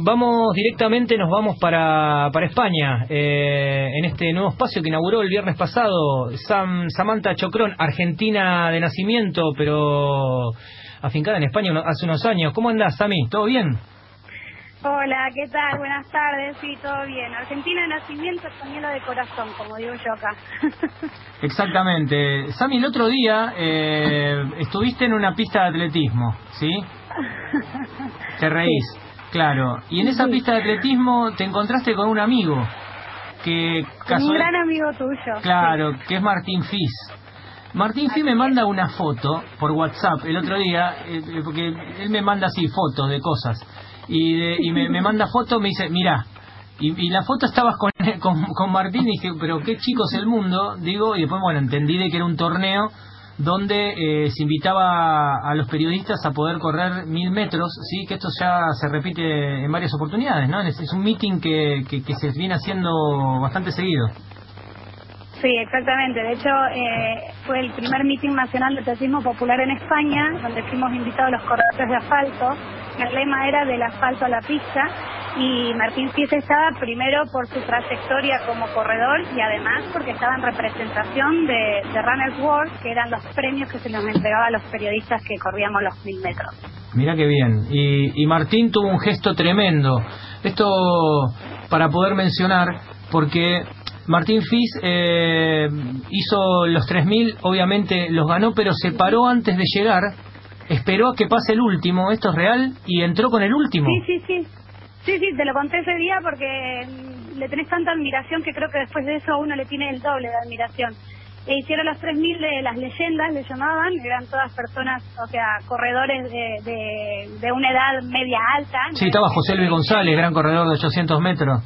Vamos directamente, nos vamos para, para España, eh, en este nuevo espacio que inauguró el viernes pasado Sam, Samantha Chocrón, argentina de nacimiento, pero afincada en España hace unos años. ¿Cómo andás, Sami? ¿Todo bien? Hola, ¿qué tal? Buenas tardes, sí, todo bien. Argentina de nacimiento, española de corazón, como digo yo acá. Exactamente. Sami, el otro día eh, estuviste en una pista de atletismo, ¿sí? Te reís. Claro, y en esa pista de atletismo te encontraste con un amigo que un gran amigo tuyo. Claro, que es Martín Fis. Martín Fis me manda una foto por WhatsApp el otro día, eh, eh, porque él me manda así fotos de cosas. Y, y me, me, manda fotos, me dice, mira, y, y, la foto estabas con, con, con Martín y dije, pero qué chico es el mundo, digo, y después, bueno, entendí de que era un torneo donde eh, se invitaba a los periodistas a poder correr mil metros, sí, que esto ya se repite en varias oportunidades, ¿no? Es, un meeting que, que, se viene haciendo bastante seguido. Sí, exactamente. De hecho, eh, fue el primer meeting nacional de atletismo popular en España, donde fuimos invitados los corredores de asfalto. El lema era del asfalto a la pista y Martín Fies estaba primero por su trayectoria como corredor y además porque estaba en representación de, de Runners World, que eran los premios que se nos entregaba a los periodistas que corríamos los mil metros. Mira qué bien. Y, y Martín tuvo un gesto tremendo. Esto para poder mencionar, porque Martín Fis eh, hizo los 3.000, obviamente los ganó, pero se paró antes de llegar, esperó a que pase el último, esto es real, y entró con el último. Sí, sí, sí. Sí, sí, te lo conté ese día porque mm, le tenés tanta admiración que creo que después de eso a uno le tiene el doble de admiración. E hicieron los 3.000 de las leyendas, le llamaban, eran todas personas, o sea, corredores de, de, una edad media alta. Sí, estaba José Luis González, gran corredor de 800 metros.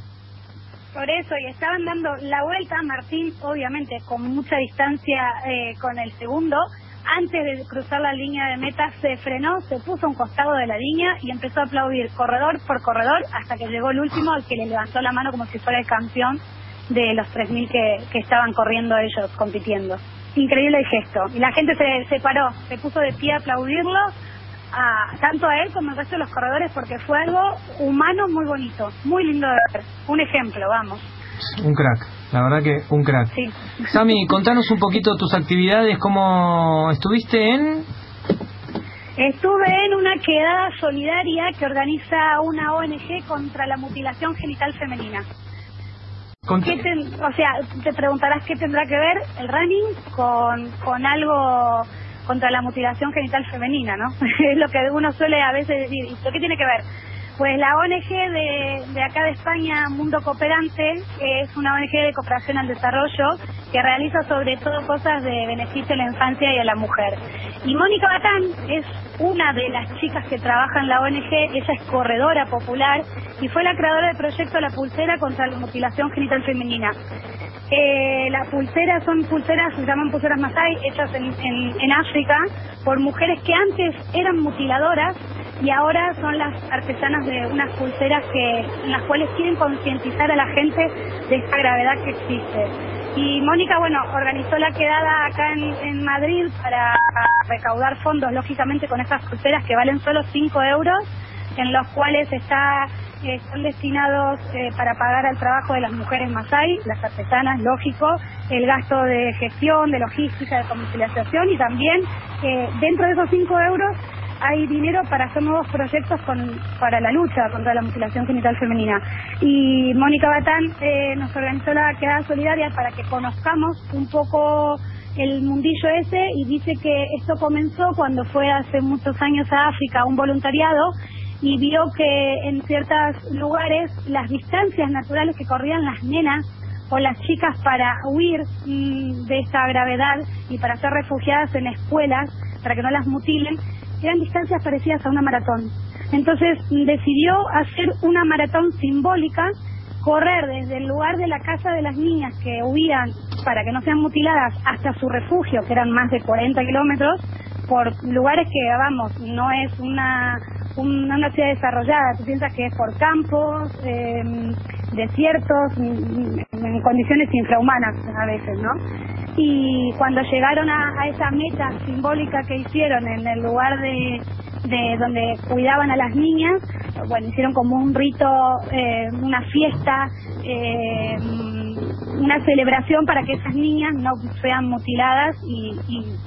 Por eso, y estaban dando la vuelta, Martín, obviamente, con mucha distancia eh, con el segundo, antes de cruzar la línea de meta se frenó, se puso a un costado de la línea y empezó a aplaudir corredor por corredor hasta que llegó el último al que le levantó la mano como si fuera el campeón de los 3.000 que, que estaban corriendo ellos, compitiendo. Increíble el gesto. Y la gente se, se paró, se puso de pie a aplaudirlo, a, tanto a él como al resto de los corredores, porque fue algo humano muy bonito, muy lindo de ver. Un ejemplo, vamos. Un crack, la verdad que un crack. Sí. Sami, contanos un poquito tus actividades, cómo estuviste en... Estuve en una quedada solidaria que organiza una ONG contra la mutilación genital femenina. o sea, te preguntarás qué tendrá que ver el running con, con algo contra la mutilación genital femenina, ¿no? es lo que uno suele a veces decir. ¿Y qué tiene que ver? Pues la ONG de, de acá de España, Mundo Cooperante, es una ONG de cooperación al desarrollo que realiza sobre todo cosas de beneficio a la infancia y a la mujer. Y Mónica Batán es una de las chicas que trabaja en la ONG, ella es corredora popular y fue la creadora del proyecto La Pulsera contra la Mutilación Genital Femenina. Eh, las pulseras son pulseras, se llaman pulseras Masai, hechas en, en África por mujeres que antes eran mutiladoras y ahora son las artesanas de unas pulseras que en las cuales quieren concientizar a la gente de esta gravedad que existe. Y Mónica, bueno, organizó la quedada acá en, Madrid para recaudar fondos, lógicamente, con estas pulseras que valen solo 5 euros, en los cuales está eh, son destinados eh, para pagar al trabajo de las mujeres Masai, las artesanas, lógico, el gasto de gestión, de logística, de comercialización y también eh, dentro de esos 5 euros hay dinero para hacer nuevos proyectos con, para la lucha contra la mutilación genital femenina. Y Mónica Batán eh, nos organizó la quedada solidaria para que conozcamos un poco el mundillo ese y dice que esto comenzó cuando fue hace muchos años a África un voluntariado y vio que en ciertos lugares las distancias naturales que corrían las nenas o las chicas para huir de esa gravedad y para ser refugiadas en escuelas, para que no las mutilen, eran distancias parecidas a una maratón. Entonces decidió hacer una maratón simbólica, correr desde el lugar de la casa de las niñas que huían para que no sean mutiladas hasta su refugio, que eran más de 40 kilómetros, por lugares que, vamos, no es una, una, ciudad desarrollada, tú piensas que es por campos, em, desiertos, en condiciones infrahumanas a veces, ¿no? Y cuando llegaron a, esa meta simbólica que hicieron en el lugar de, de donde cuidaban a las niñas. Bueno, hicieron como un rito, eh, una fiesta, eh, una celebración para que esas niñas no sean mutiladas y,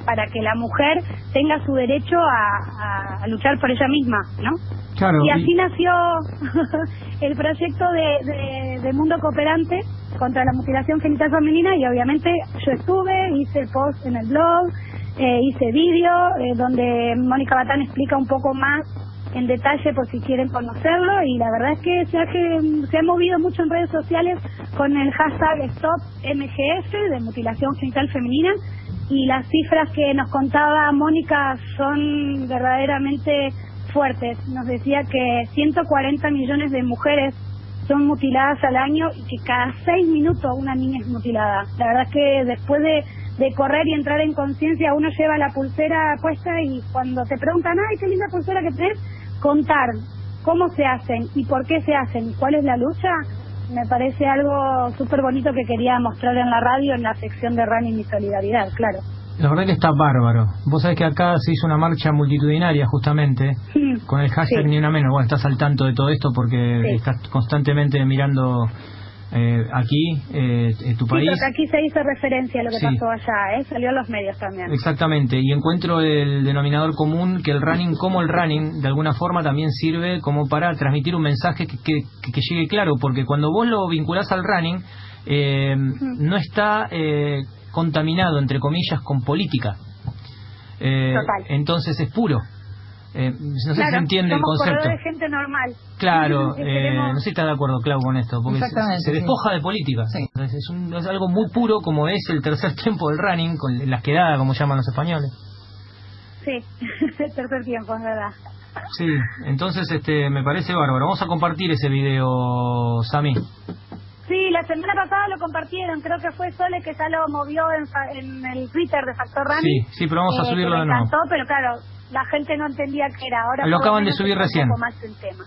para que la mujer tenga su derecho a, luchar por ella misma, ¿no? y así nació el proyecto de, de Mundo Cooperante contra la mutilación genital femenina y obviamente yo estuve, hice post en el blog, eh, hice vídeo eh, donde Mónica Batán explica un poco más en detalle por si quieren conocerlo y la verdad es que se ha, se ha movido mucho en redes sociales con el hashtag StopMGF de mutilación genital femenina y las cifras que nos contaba Mónica son verdaderamente fuertes. Nos decía que 140 millones de mujeres son mutiladas al año y que cada seis minutos una niña es mutilada. La verdad es que después de, de correr y entrar en conciencia uno lleva la pulsera puesta y cuando te preguntan, ay, qué linda pulsera que tenés, contar cómo se hacen y por qué se hacen y cuál es la lucha, me parece algo súper bonito que quería mostrar en la radio en la sección de Running y Solidaridad, claro. La verdad que está bárbaro. Vos sabés que acá se hizo una marcha multitudinaria justamente con el hashtag ni una menos. Bueno, estás al tanto de todo esto porque estás constantemente mirando eh, aquí eh, tu país. Sí, aquí se hizo referencia a lo que pasó allá, ¿eh? salió a los medios también. Exactamente, y encuentro el denominador común que el running, como el running, de alguna forma también sirve como para transmitir un mensaje que, que, que llegue claro, porque cuando vos lo vinculás al running, eh, no está eh, contaminado, entre comillas, con política. Eh, entonces es puro. Eh, no sé si se entiende el concepto. de gente normal. Claro, eh, no sé si está de acuerdo, Clau, con esto, porque se, despoja de política. Es, un, es, algo muy puro como es el tercer tiempo del running, con las quedadas, como llaman los españoles. Sí, el tercer tiempo, es verdad. Sí, entonces este me parece bárbaro. Vamos a compartir ese video, Sami. Sí, la semana pasada lo compartieron, creo que fue Sole que ya lo movió en, el Twitter de Factor Running. Sí, sí, pero vamos a eh, subirlo de nuevo. encantó, pero claro, la gente no entendía qué era. Ahora lo acaban de subir recién. Más el tema.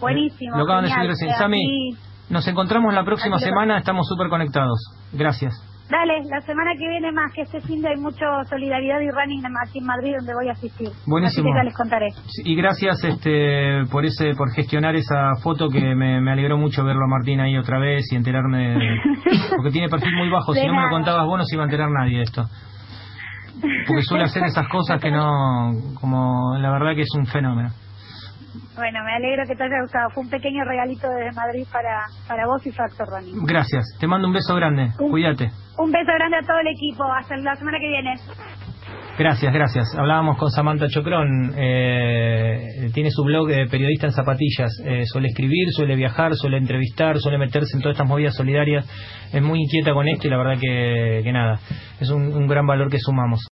Buenísimo. Lo acaban de subir recién. Sami, nos encontramos la próxima semana, estamos súper conectados. Gracias. Dale, la semana que viene más, que este fin de hay mucho solidaridad y running aquí en Madrid donde voy a asistir. Buenísimo. Así que les contaré. Y gracias este por ese por gestionar esa foto que me, me alegró mucho verlo a Martín ahí otra vez y enterarme porque tiene perfil muy bajo, si no me lo contabas vos no se iba a enterar nadie de esto. Porque suele hacer esas cosas que no como la verdad que es un fenómeno. Bueno, me alegro que te haya gustado. Fue un pequeño regalito desde Madrid para, para vos y Factor Running. Gracias. Te mando un beso grande. Cuídate. Un beso grande a todo el equipo. Hasta la semana que viene. Gracias, gracias. Hablábamos con Samantha Chocrón. Eh, tiene su blog de periodista en zapatillas. Eh, suele escribir, suele viajar, suele entrevistar, suele meterse en todas estas movidas solidarias. Es muy inquieta con esto y la verdad que, que nada, es un gran valor que sumamos.